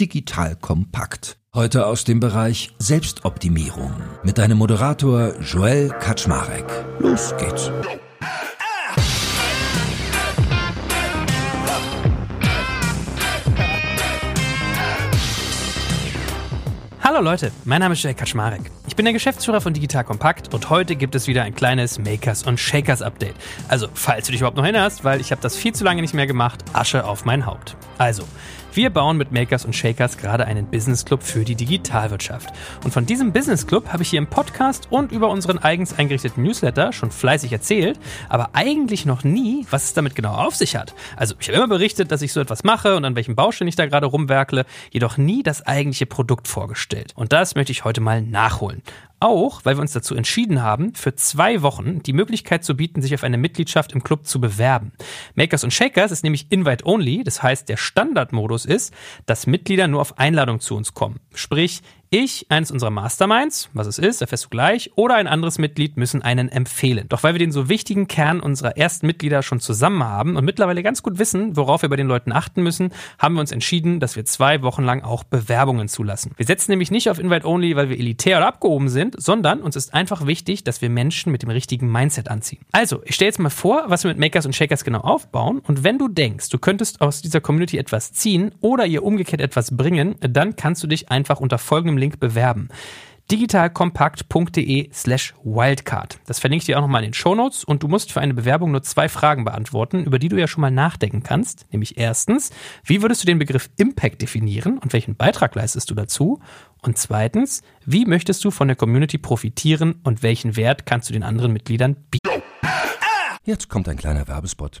digital kompakt. Heute aus dem Bereich Selbstoptimierung mit deinem Moderator Joel Kaczmarek. Los geht's. Hallo Leute, mein Name ist Jay Kaczmarek. Ich bin der Geschäftsführer von Digital Kompakt und heute gibt es wieder ein kleines Makers und Shakers Update. Also, falls du dich überhaupt noch erinnerst, weil ich habe das viel zu lange nicht mehr gemacht, Asche auf mein Haupt. Also, wir bauen mit Makers und Shakers gerade einen Business Club für die Digitalwirtschaft. Und von diesem Business Club habe ich hier im Podcast und über unseren eigens eingerichteten Newsletter schon fleißig erzählt, aber eigentlich noch nie, was es damit genau auf sich hat. Also ich habe immer berichtet, dass ich so etwas mache und an welchem Baustellen ich da gerade rumwerkle, jedoch nie das eigentliche Produkt vorgestellt. Und das möchte ich heute mal nachholen. Auch, weil wir uns dazu entschieden haben, für zwei Wochen die Möglichkeit zu bieten, sich auf eine Mitgliedschaft im Club zu bewerben. Makers und Shakers ist nämlich Invite Only, das heißt, der Standardmodus ist, dass Mitglieder nur auf Einladung zu uns kommen. Sprich, ich, eines unserer Masterminds, was es ist, erfährst du gleich, oder ein anderes Mitglied müssen einen empfehlen. Doch weil wir den so wichtigen Kern unserer ersten Mitglieder schon zusammen haben und mittlerweile ganz gut wissen, worauf wir bei den Leuten achten müssen, haben wir uns entschieden, dass wir zwei Wochen lang auch Bewerbungen zulassen. Wir setzen nämlich nicht auf Invite Only, weil wir elitär oder abgehoben sind, sondern uns ist einfach wichtig, dass wir Menschen mit dem richtigen Mindset anziehen. Also, ich stelle jetzt mal vor, was wir mit Makers und Shakers genau aufbauen und wenn du denkst, du könntest aus dieser Community etwas ziehen oder ihr umgekehrt etwas bringen, dann kannst du dich einfach unter folgendem Link bewerben digitalkompakt.de slash wildcard. Das verlinke ich dir auch nochmal in den Shownotes und du musst für eine Bewerbung nur zwei Fragen beantworten, über die du ja schon mal nachdenken kannst. Nämlich erstens, wie würdest du den Begriff Impact definieren und welchen Beitrag leistest du dazu? Und zweitens, wie möchtest du von der Community profitieren und welchen Wert kannst du den anderen Mitgliedern bieten? Jetzt kommt ein kleiner Werbespot.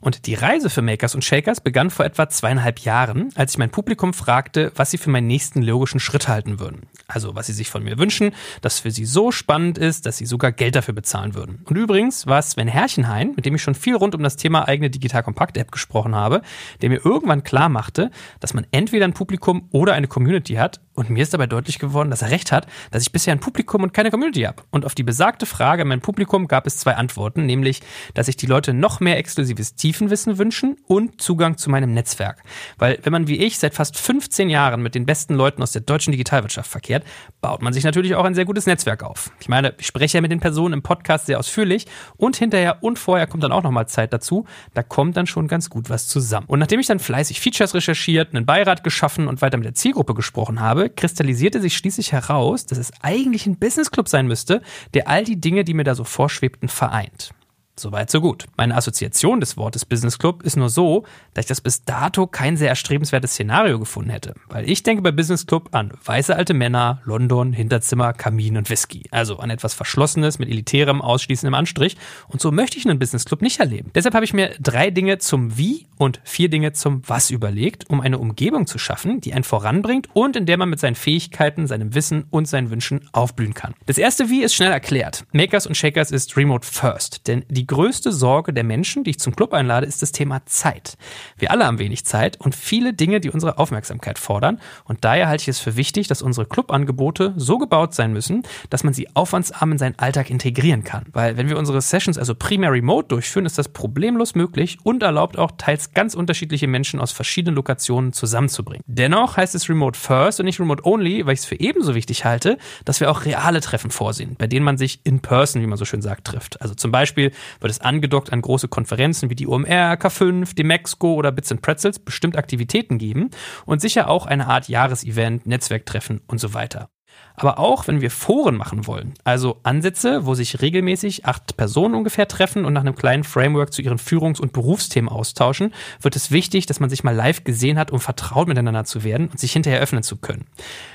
Und die Reise für Makers und Shakers begann vor etwa zweieinhalb Jahren, als ich mein Publikum fragte, was sie für meinen nächsten logischen Schritt halten würden. Also was sie sich von mir wünschen, das für sie so spannend ist, dass sie sogar Geld dafür bezahlen würden. Und übrigens war es Sven Herrchenhain, mit dem ich schon viel rund um das Thema eigene Digital Kompakt App gesprochen habe, der mir irgendwann klar machte, dass man entweder ein Publikum oder eine Community hat. Und mir ist dabei deutlich geworden, dass er recht hat, dass ich bisher ein Publikum und keine Community habe. Und auf die besagte Frage an mein Publikum gab es zwei Antworten, nämlich, dass sich die Leute noch mehr exklusives Tiefenwissen wünschen und Zugang zu meinem Netzwerk. Weil wenn man wie ich seit fast 15 Jahren mit den besten Leuten aus der deutschen Digitalwirtschaft verkehrt, baut man sich natürlich auch ein sehr gutes Netzwerk auf. Ich meine, ich spreche ja mit den Personen im Podcast sehr ausführlich und hinterher und vorher kommt dann auch nochmal Zeit dazu. Da kommt dann schon ganz gut was zusammen. Und nachdem ich dann fleißig Features recherchiert, einen Beirat geschaffen und weiter mit der Zielgruppe gesprochen habe, kristallisierte sich schließlich heraus, dass es eigentlich ein Business Club sein müsste, der all die Dinge, die mir da so vorschwebten, vereint. Soweit, so gut. Meine Assoziation des Wortes Business Club ist nur so, dass ich das bis dato kein sehr erstrebenswertes Szenario gefunden hätte. Weil ich denke bei Business Club an weiße alte Männer, London, Hinterzimmer, Kamin und Whisky. Also an etwas Verschlossenes mit elitärem, ausschließendem Anstrich. Und so möchte ich einen Business Club nicht erleben. Deshalb habe ich mir drei Dinge zum Wie und vier Dinge zum Was überlegt, um eine Umgebung zu schaffen, die einen voranbringt und in der man mit seinen Fähigkeiten, seinem Wissen und seinen Wünschen aufblühen kann. Das erste Wie ist schnell erklärt. Makers und Shakers ist Remote First. Denn die größte Sorge der Menschen, die ich zum Club einlade, ist das Thema Zeit. Wir alle haben wenig Zeit und viele Dinge, die unsere Aufmerksamkeit fordern. Und daher halte ich es für wichtig, dass unsere Clubangebote so gebaut sein müssen, dass man sie aufwandsarm in seinen Alltag integrieren kann. Weil wenn wir unsere Sessions also primär remote durchführen, ist das problemlos möglich und erlaubt auch teils ganz unterschiedliche Menschen aus verschiedenen Lokationen zusammenzubringen. Dennoch heißt es Remote First und nicht Remote Only, weil ich es für ebenso wichtig halte, dass wir auch reale Treffen vorsehen, bei denen man sich in person, wie man so schön sagt, trifft. Also zum Beispiel wird es angedockt an große Konferenzen wie die OMR, K5, die Mexco oder Bits and Pretzels bestimmt Aktivitäten geben und sicher auch eine Art Jahresevent, Netzwerktreffen und so weiter. Aber auch wenn wir Foren machen wollen, also Ansätze, wo sich regelmäßig acht Personen ungefähr treffen und nach einem kleinen Framework zu ihren Führungs- und Berufsthemen austauschen, wird es wichtig, dass man sich mal live gesehen hat, um vertraut miteinander zu werden und sich hinterher öffnen zu können.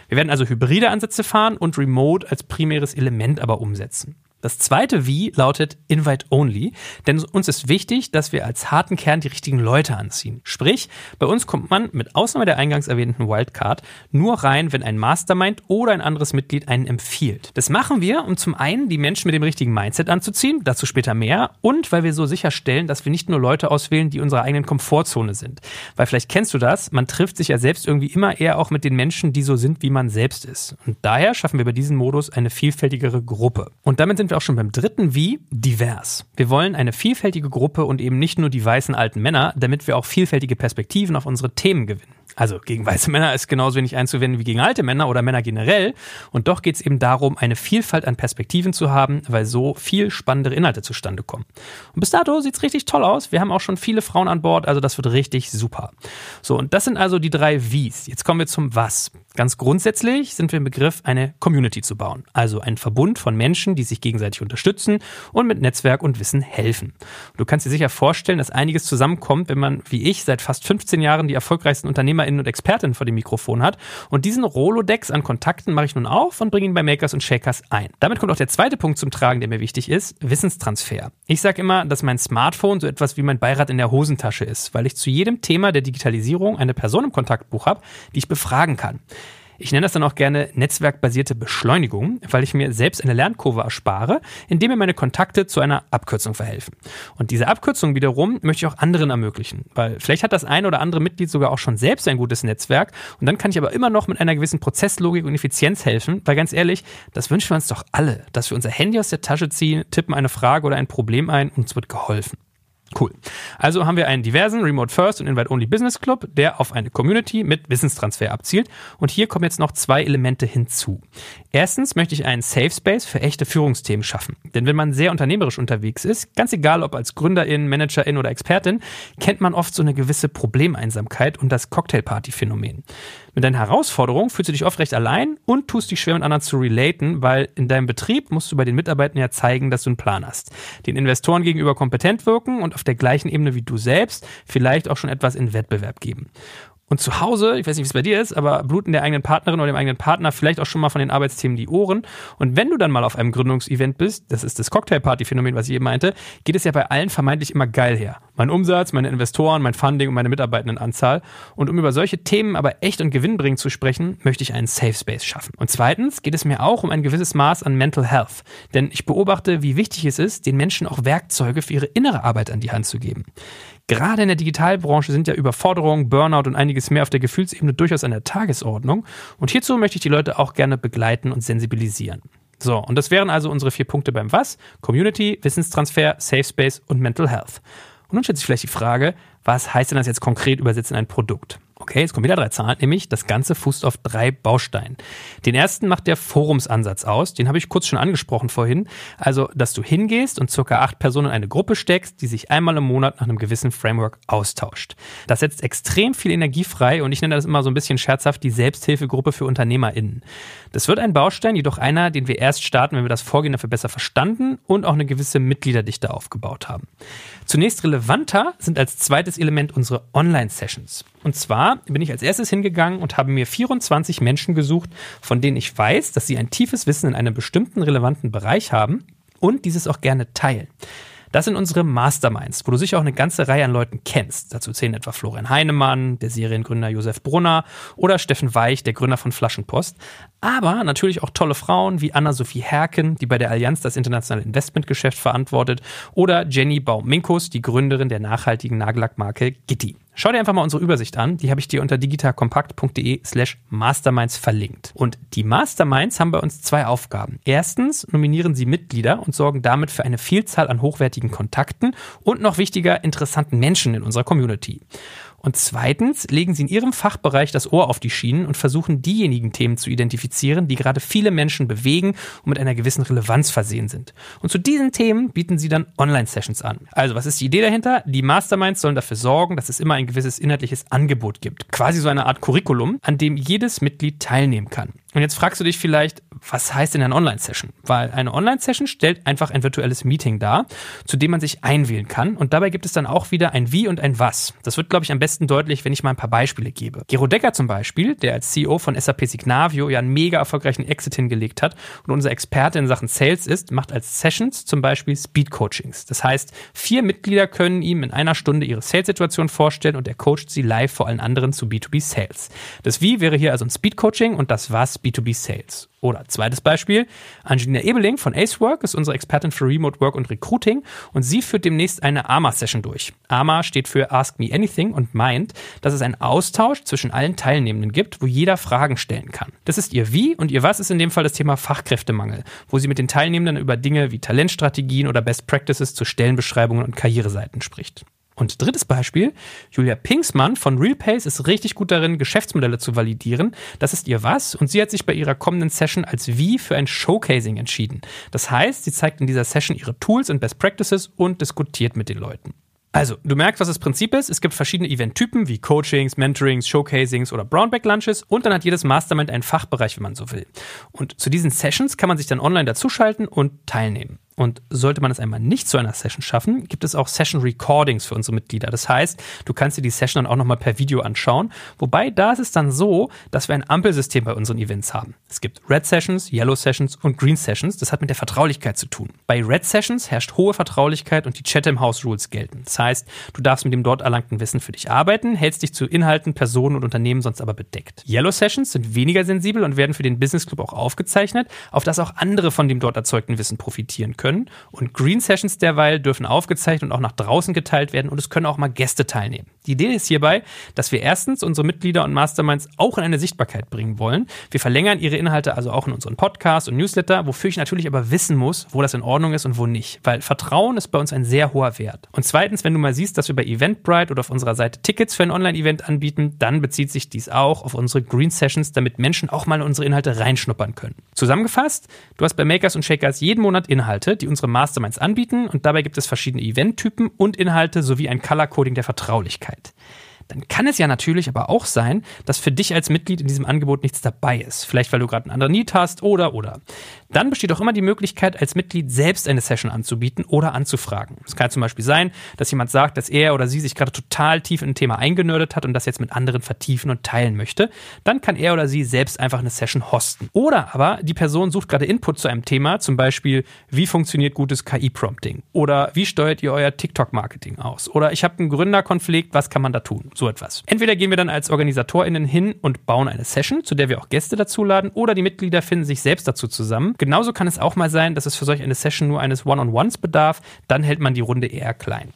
Wir werden also hybride Ansätze fahren und Remote als primäres Element aber umsetzen. Das zweite Wie lautet Invite Only, denn uns ist wichtig, dass wir als harten Kern die richtigen Leute anziehen. Sprich, bei uns kommt man mit Ausnahme der eingangs erwähnten Wildcard nur rein, wenn ein Mastermind oder ein anderes Mitglied einen empfiehlt. Das machen wir, um zum einen die Menschen mit dem richtigen Mindset anzuziehen, dazu später mehr, und weil wir so sicherstellen, dass wir nicht nur Leute auswählen, die unserer eigenen Komfortzone sind. Weil vielleicht kennst du das, man trifft sich ja selbst irgendwie immer eher auch mit den Menschen, die so sind, wie man selbst ist. Und daher schaffen wir bei diesem Modus eine vielfältigere Gruppe. Und damit sind wir auch schon beim dritten Wie, divers. Wir wollen eine vielfältige Gruppe und eben nicht nur die weißen alten Männer, damit wir auch vielfältige Perspektiven auf unsere Themen gewinnen. Also gegen weiße Männer ist genauso wenig einzuwenden wie gegen alte Männer oder Männer generell. Und doch geht es eben darum, eine Vielfalt an Perspektiven zu haben, weil so viel spannendere Inhalte zustande kommen. Und bis dato sieht es richtig toll aus. Wir haben auch schon viele Frauen an Bord, also das wird richtig super. So, und das sind also die drei Wies. Jetzt kommen wir zum Was. Ganz grundsätzlich sind wir im Begriff, eine Community zu bauen. Also ein Verbund von Menschen, die sich gegenseitig unterstützen und mit Netzwerk und Wissen helfen. Du kannst dir sicher vorstellen, dass einiges zusammenkommt, wenn man, wie ich, seit fast 15 Jahren die erfolgreichsten UnternehmerInnen und Expertinnen vor dem Mikrofon hat. Und diesen Rolodex an Kontakten mache ich nun auf und bringe ihn bei Makers und Shakers ein. Damit kommt auch der zweite Punkt zum Tragen, der mir wichtig ist, Wissenstransfer. Ich sage immer, dass mein Smartphone so etwas wie mein Beirat in der Hosentasche ist, weil ich zu jedem Thema der Digitalisierung eine Person im Kontaktbuch habe, die ich befragen kann. Ich nenne das dann auch gerne netzwerkbasierte Beschleunigung, weil ich mir selbst eine Lernkurve erspare, indem mir meine Kontakte zu einer Abkürzung verhelfen. Und diese Abkürzung wiederum möchte ich auch anderen ermöglichen, weil vielleicht hat das ein oder andere Mitglied sogar auch schon selbst ein gutes Netzwerk und dann kann ich aber immer noch mit einer gewissen Prozesslogik und Effizienz helfen, weil ganz ehrlich, das wünschen wir uns doch alle, dass wir unser Handy aus der Tasche ziehen, tippen eine Frage oder ein Problem ein und uns wird geholfen. Cool. Also haben wir einen diversen Remote First und Invite Only Business Club, der auf eine Community mit Wissenstransfer abzielt. Und hier kommen jetzt noch zwei Elemente hinzu. Erstens möchte ich einen Safe Space für echte Führungsthemen schaffen. Denn wenn man sehr unternehmerisch unterwegs ist, ganz egal ob als Gründerin, Managerin oder Expertin, kennt man oft so eine gewisse Problemeinsamkeit und das Cocktailparty-Phänomen. Mit deinen Herausforderungen fühlst du dich oft recht allein und tust dich schwer mit anderen zu relaten, weil in deinem Betrieb musst du bei den Mitarbeitern ja zeigen, dass du einen Plan hast. Den Investoren gegenüber kompetent wirken und auf der gleichen Ebene wie du selbst vielleicht auch schon etwas in Wettbewerb geben. Und zu Hause, ich weiß nicht, wie es bei dir ist, aber bluten der eigenen Partnerin oder dem eigenen Partner vielleicht auch schon mal von den Arbeitsthemen die Ohren. Und wenn du dann mal auf einem Gründungsevent bist, das ist das Cocktailparty-Phänomen, was ich eben meinte, geht es ja bei allen vermeintlich immer geil her. Mein Umsatz, meine Investoren, mein Funding und meine Mitarbeitendenanzahl. Und um über solche Themen aber echt und gewinnbringend zu sprechen, möchte ich einen Safe Space schaffen. Und zweitens geht es mir auch um ein gewisses Maß an Mental Health. Denn ich beobachte, wie wichtig es ist, den Menschen auch Werkzeuge für ihre innere Arbeit an die Hand zu geben. Gerade in der Digitalbranche sind ja Überforderung, Burnout und einiges mehr auf der Gefühlsebene durchaus an der Tagesordnung. Und hierzu möchte ich die Leute auch gerne begleiten und sensibilisieren. So, und das wären also unsere vier Punkte beim Was? Community, Wissenstransfer, Safe Space und Mental Health. Und nun stellt sich vielleicht die Frage, was heißt denn das jetzt konkret übersetzt in ein Produkt? Okay, jetzt kommen wieder drei Zahlen, nämlich das Ganze fußt auf drei Bausteinen. Den ersten macht der Forumsansatz aus, den habe ich kurz schon angesprochen vorhin. Also, dass du hingehst und circa acht Personen in eine Gruppe steckst, die sich einmal im Monat nach einem gewissen Framework austauscht. Das setzt extrem viel Energie frei und ich nenne das immer so ein bisschen scherzhaft die Selbsthilfegruppe für UnternehmerInnen. Das wird ein Baustein, jedoch einer, den wir erst starten, wenn wir das Vorgehen dafür besser verstanden und auch eine gewisse Mitgliederdichte aufgebaut haben. Zunächst relevanter sind als zweites Element unsere Online-Sessions. Und zwar bin ich als erstes hingegangen und habe mir 24 Menschen gesucht, von denen ich weiß, dass sie ein tiefes Wissen in einem bestimmten relevanten Bereich haben und dieses auch gerne teilen. Das sind unsere Masterminds, wo du sicher auch eine ganze Reihe an Leuten kennst. Dazu zählen etwa Florian Heinemann, der Seriengründer Josef Brunner oder Steffen Weich, der Gründer von Flaschenpost. Aber natürlich auch tolle Frauen wie Anna-Sophie Herken, die bei der Allianz das internationale Investmentgeschäft verantwortet, oder Jenny Baum-Minkus, die Gründerin der nachhaltigen Nagellackmarke Gitti. Schau dir einfach mal unsere Übersicht an. Die habe ich dir unter digitalkompakt.de slash masterminds verlinkt. Und die Masterminds haben bei uns zwei Aufgaben. Erstens nominieren sie Mitglieder und sorgen damit für eine Vielzahl an hochwertigen Kontakten und noch wichtiger interessanten Menschen in unserer Community. Und zweitens legen sie in ihrem Fachbereich das Ohr auf die Schienen und versuchen diejenigen Themen zu identifizieren, die gerade viele Menschen bewegen und mit einer gewissen Relevanz versehen sind. Und zu diesen Themen bieten sie dann Online-Sessions an. Also was ist die Idee dahinter? Die Masterminds sollen dafür sorgen, dass es immer ein gewisses inhaltliches Angebot gibt. Quasi so eine Art Curriculum, an dem jedes Mitglied teilnehmen kann. Und jetzt fragst du dich vielleicht, was heißt denn eine Online-Session? Weil eine Online-Session stellt einfach ein virtuelles Meeting dar, zu dem man sich einwählen kann. Und dabei gibt es dann auch wieder ein Wie und ein Was. Das wird, glaube ich, am besten deutlich, wenn ich mal ein paar Beispiele gebe. Gero Decker zum Beispiel, der als CEO von SAP Signavio ja einen mega erfolgreichen Exit hingelegt hat und unser Experte in Sachen Sales ist, macht als Sessions zum Beispiel Speed-Coachings. Das heißt, vier Mitglieder können ihm in einer Stunde ihre Sales-Situation vorstellen und er coacht sie live vor allen anderen zu B2B-Sales. Das Wie wäre hier also ein Speed-Coaching und das Was B2B Sales. Oder zweites Beispiel, Angelina Ebeling von Acework ist unsere Expertin für Remote Work und Recruiting und sie führt demnächst eine AMA-Session durch. AMA steht für Ask Me Anything und meint, dass es einen Austausch zwischen allen Teilnehmenden gibt, wo jeder Fragen stellen kann. Das ist ihr Wie und ihr Was ist in dem Fall das Thema Fachkräftemangel, wo sie mit den Teilnehmenden über Dinge wie Talentstrategien oder Best Practices zu Stellenbeschreibungen und Karriereseiten spricht. Und drittes Beispiel, Julia Pinksmann von RealPace ist richtig gut darin, Geschäftsmodelle zu validieren. Das ist ihr was und sie hat sich bei ihrer kommenden Session als Wie für ein Showcasing entschieden. Das heißt, sie zeigt in dieser Session ihre Tools und Best Practices und diskutiert mit den Leuten. Also, du merkst, was das Prinzip ist. Es gibt verschiedene Eventtypen wie Coachings, Mentorings, Showcasings oder Brownback-Lunches und dann hat jedes Mastermind einen Fachbereich, wenn man so will. Und zu diesen Sessions kann man sich dann online dazuschalten und teilnehmen. Und sollte man es einmal nicht zu einer Session schaffen, gibt es auch Session Recordings für unsere Mitglieder. Das heißt, du kannst dir die Session dann auch nochmal per Video anschauen. Wobei da ist es dann so, dass wir ein Ampelsystem bei unseren Events haben. Es gibt Red Sessions, Yellow Sessions und Green Sessions. Das hat mit der Vertraulichkeit zu tun. Bei Red Sessions herrscht hohe Vertraulichkeit und die Chatham House Rules gelten. Das heißt, du darfst mit dem dort erlangten Wissen für dich arbeiten, hältst dich zu Inhalten, Personen und Unternehmen sonst aber bedeckt. Yellow Sessions sind weniger sensibel und werden für den Business Club auch aufgezeichnet, auf das auch andere von dem dort erzeugten Wissen profitieren können können. Und Green Sessions derweil dürfen aufgezeichnet und auch nach draußen geteilt werden und es können auch mal Gäste teilnehmen. Die Idee ist hierbei, dass wir erstens unsere Mitglieder und Masterminds auch in eine Sichtbarkeit bringen wollen. Wir verlängern ihre Inhalte also auch in unseren Podcast und Newsletter, wofür ich natürlich aber wissen muss, wo das in Ordnung ist und wo nicht. Weil Vertrauen ist bei uns ein sehr hoher Wert. Und zweitens, wenn du mal siehst, dass wir bei Eventbrite oder auf unserer Seite Tickets für ein Online-Event anbieten, dann bezieht sich dies auch auf unsere Green Sessions, damit Menschen auch mal unsere Inhalte reinschnuppern können. Zusammengefasst, du hast bei Makers und Shakers jeden Monat Inhalte, die unsere Masterminds anbieten und dabei gibt es verschiedene Eventtypen und Inhalte sowie ein Color Coding der Vertraulichkeit dann kann es ja natürlich aber auch sein, dass für dich als Mitglied in diesem Angebot nichts dabei ist. Vielleicht weil du gerade einen anderen Need hast oder oder. Dann besteht auch immer die Möglichkeit, als Mitglied selbst eine Session anzubieten oder anzufragen. Es kann zum Beispiel sein, dass jemand sagt, dass er oder sie sich gerade total tief in ein Thema eingenördet hat und das jetzt mit anderen vertiefen und teilen möchte. Dann kann er oder sie selbst einfach eine Session hosten. Oder aber die Person sucht gerade Input zu einem Thema, zum Beispiel, wie funktioniert gutes KI-Prompting? Oder wie steuert ihr euer TikTok-Marketing aus? Oder ich habe einen Gründerkonflikt, was kann man da tun? so etwas. Entweder gehen wir dann als OrganisatorInnen hin und bauen eine Session, zu der wir auch Gäste dazuladen, oder die Mitglieder finden sich selbst dazu zusammen. Genauso kann es auch mal sein, dass es für solch eine Session nur eines One-on-Ones bedarf, dann hält man die Runde eher klein.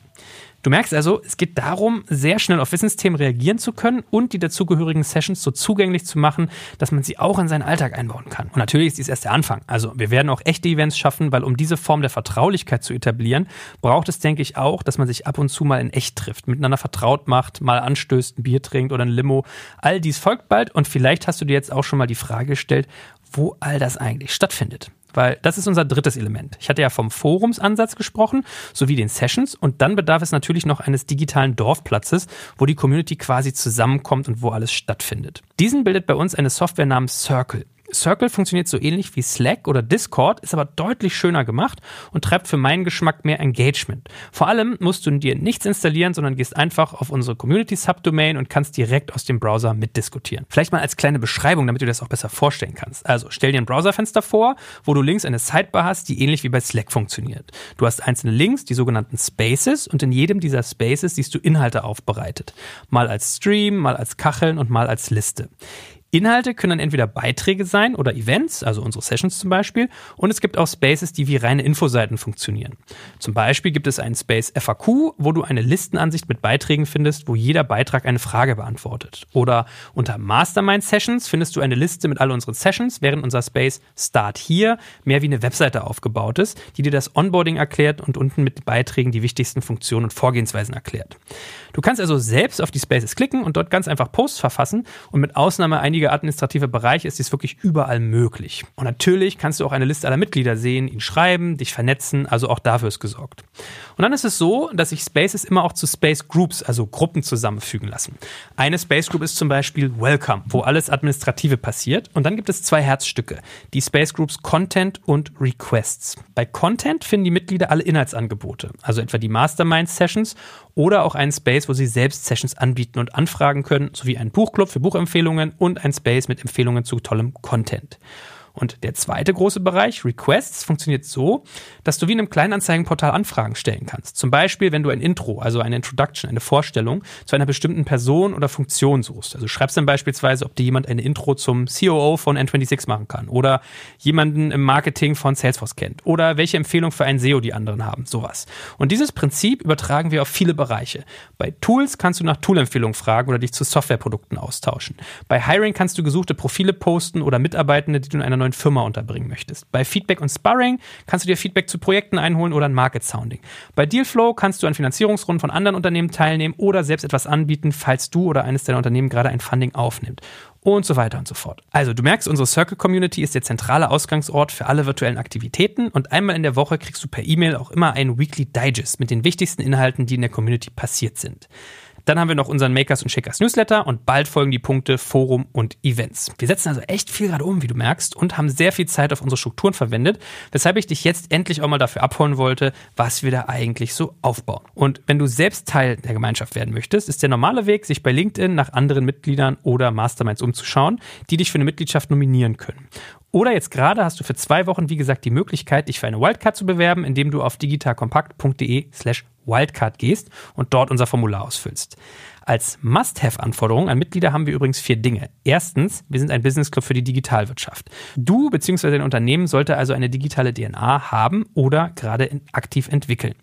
Du merkst also, es geht darum, sehr schnell auf Wissensthemen reagieren zu können und die dazugehörigen Sessions so zugänglich zu machen, dass man sie auch in seinen Alltag einbauen kann. Und natürlich ist dies erst der Anfang. Also wir werden auch echte Events schaffen, weil um diese Form der Vertraulichkeit zu etablieren, braucht es, denke ich, auch, dass man sich ab und zu mal in echt trifft, miteinander vertraut macht, mal anstößt, ein Bier trinkt oder ein Limo. All dies folgt bald und vielleicht hast du dir jetzt auch schon mal die Frage gestellt, wo all das eigentlich stattfindet. Weil das ist unser drittes Element. Ich hatte ja vom Forumsansatz gesprochen, sowie den Sessions und dann bedarf es natürlich noch eines digitalen Dorfplatzes, wo die Community quasi zusammenkommt und wo alles stattfindet. Diesen bildet bei uns eine Software namens Circle. Circle funktioniert so ähnlich wie Slack oder Discord, ist aber deutlich schöner gemacht und treibt für meinen Geschmack mehr Engagement. Vor allem musst du dir nichts installieren, sondern gehst einfach auf unsere Community Subdomain und kannst direkt aus dem Browser mitdiskutieren. Vielleicht mal als kleine Beschreibung, damit du dir das auch besser vorstellen kannst. Also stell dir ein Browserfenster vor, wo du links eine Sidebar hast, die ähnlich wie bei Slack funktioniert. Du hast einzelne Links, die sogenannten Spaces und in jedem dieser Spaces siehst du Inhalte aufbereitet. Mal als Stream, mal als Kacheln und mal als Liste. Inhalte können dann entweder Beiträge sein oder Events, also unsere Sessions zum Beispiel. Und es gibt auch Spaces, die wie reine Infoseiten funktionieren. Zum Beispiel gibt es einen Space FAQ, wo du eine Listenansicht mit Beiträgen findest, wo jeder Beitrag eine Frage beantwortet. Oder unter Mastermind Sessions findest du eine Liste mit all unseren Sessions, während unser Space Start hier mehr wie eine Webseite aufgebaut ist, die dir das Onboarding erklärt und unten mit Beiträgen die wichtigsten Funktionen und Vorgehensweisen erklärt. Du kannst also selbst auf die Spaces klicken und dort ganz einfach Posts verfassen und mit Ausnahme einiger administrativer Bereiche ist dies wirklich überall möglich. Und natürlich kannst du auch eine Liste aller Mitglieder sehen, ihn schreiben, dich vernetzen, also auch dafür ist gesorgt. Und dann ist es so, dass sich Spaces immer auch zu Space Groups, also Gruppen zusammenfügen lassen. Eine Space Group ist zum Beispiel Welcome, wo alles Administrative passiert. Und dann gibt es zwei Herzstücke, die Space Groups Content und Requests. Bei Content finden die Mitglieder alle Inhaltsangebote, also etwa die Mastermind Sessions oder auch einen Space, wo Sie selbst Sessions anbieten und anfragen können, sowie einen Buchclub für Buchempfehlungen und ein Space mit Empfehlungen zu tollem Content. Und der zweite große Bereich, Requests, funktioniert so, dass du wie in einem Kleinanzeigenportal Anfragen stellen kannst. Zum Beispiel, wenn du ein Intro, also eine Introduction, eine Vorstellung zu einer bestimmten Person oder Funktion suchst. Also schreibst dann beispielsweise, ob dir jemand eine Intro zum COO von N26 machen kann oder jemanden im Marketing von Salesforce kennt oder welche Empfehlung für einen SEO die anderen haben, sowas. Und dieses Prinzip übertragen wir auf viele Bereiche. Bei Tools kannst du nach Toolempfehlungen fragen oder dich zu Softwareprodukten austauschen. Bei Hiring kannst du gesuchte Profile posten oder Mitarbeitende, die du in einer neuen Firma unterbringen möchtest. Bei Feedback und Sparring kannst du dir Feedback zu Projekten einholen oder ein Market Sounding. Bei Dealflow kannst du an Finanzierungsrunden von anderen Unternehmen teilnehmen oder selbst etwas anbieten, falls du oder eines deiner Unternehmen gerade ein Funding aufnimmt und so weiter und so fort. Also du merkst, unsere Circle Community ist der zentrale Ausgangsort für alle virtuellen Aktivitäten und einmal in der Woche kriegst du per E-Mail auch immer einen Weekly Digest mit den wichtigsten Inhalten, die in der Community passiert sind. Dann haben wir noch unseren Makers und Shakers Newsletter und bald folgen die Punkte Forum und Events. Wir setzen also echt viel gerade um, wie du merkst, und haben sehr viel Zeit auf unsere Strukturen verwendet, weshalb ich dich jetzt endlich auch mal dafür abholen wollte, was wir da eigentlich so aufbauen. Und wenn du selbst Teil der Gemeinschaft werden möchtest, ist der normale Weg, sich bei LinkedIn nach anderen Mitgliedern oder Masterminds umzuschauen, die dich für eine Mitgliedschaft nominieren können. Oder jetzt gerade hast du für zwei Wochen, wie gesagt, die Möglichkeit, dich für eine Wildcard zu bewerben, indem du auf digitalkompakt.de slash Wildcard gehst und dort unser Formular ausfüllst. Als Must-Have-Anforderung an Mitglieder haben wir übrigens vier Dinge. Erstens, wir sind ein Business Club für die Digitalwirtschaft. Du bzw. dein Unternehmen sollte also eine digitale DNA haben oder gerade aktiv entwickeln.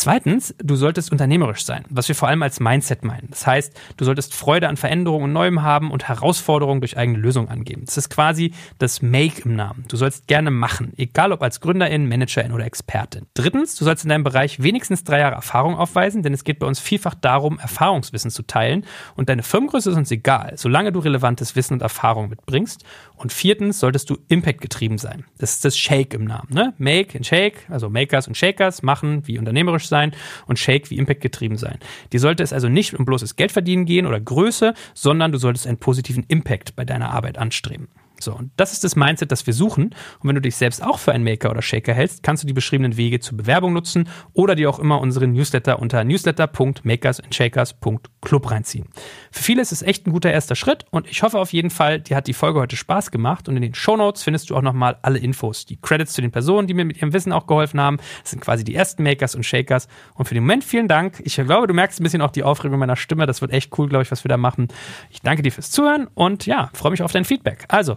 Zweitens, du solltest unternehmerisch sein, was wir vor allem als Mindset meinen. Das heißt, du solltest Freude an Veränderungen und Neuem haben und Herausforderungen durch eigene Lösungen angeben. Das ist quasi das Make im Namen. Du sollst gerne machen, egal ob als Gründerin, Managerin oder Expertin. Drittens, du sollst in deinem Bereich wenigstens drei Jahre Erfahrung aufweisen, denn es geht bei uns vielfach darum, Erfahrungswissen zu teilen und deine Firmengröße ist uns egal, solange du relevantes Wissen und Erfahrung mitbringst. Und viertens, solltest du Impact getrieben sein. Das ist das Shake im Namen. Ne? Make and Shake, also Makers und Shakers, machen wie unternehmerisch sein und Shake wie Impact getrieben sein. Dir sollte es also nicht um bloßes Geldverdienen gehen oder Größe, sondern du solltest einen positiven Impact bei deiner Arbeit anstreben. So, und das ist das Mindset, das wir suchen. Und wenn du dich selbst auch für einen Maker oder Shaker hältst, kannst du die beschriebenen Wege zur Bewerbung nutzen oder dir auch immer unseren Newsletter unter newsletter.makersandshakers.club reinziehen. Für viele ist es echt ein guter erster Schritt und ich hoffe auf jeden Fall, dir hat die Folge heute Spaß gemacht und in den Show Notes findest du auch nochmal alle Infos, die Credits zu den Personen, die mir mit ihrem Wissen auch geholfen haben. Das sind quasi die ersten Makers und Shakers. Und für den Moment vielen Dank. Ich glaube, du merkst ein bisschen auch die Aufregung meiner Stimme. Das wird echt cool, glaube ich, was wir da machen. Ich danke dir fürs Zuhören und ja, freue mich auf dein Feedback. Also,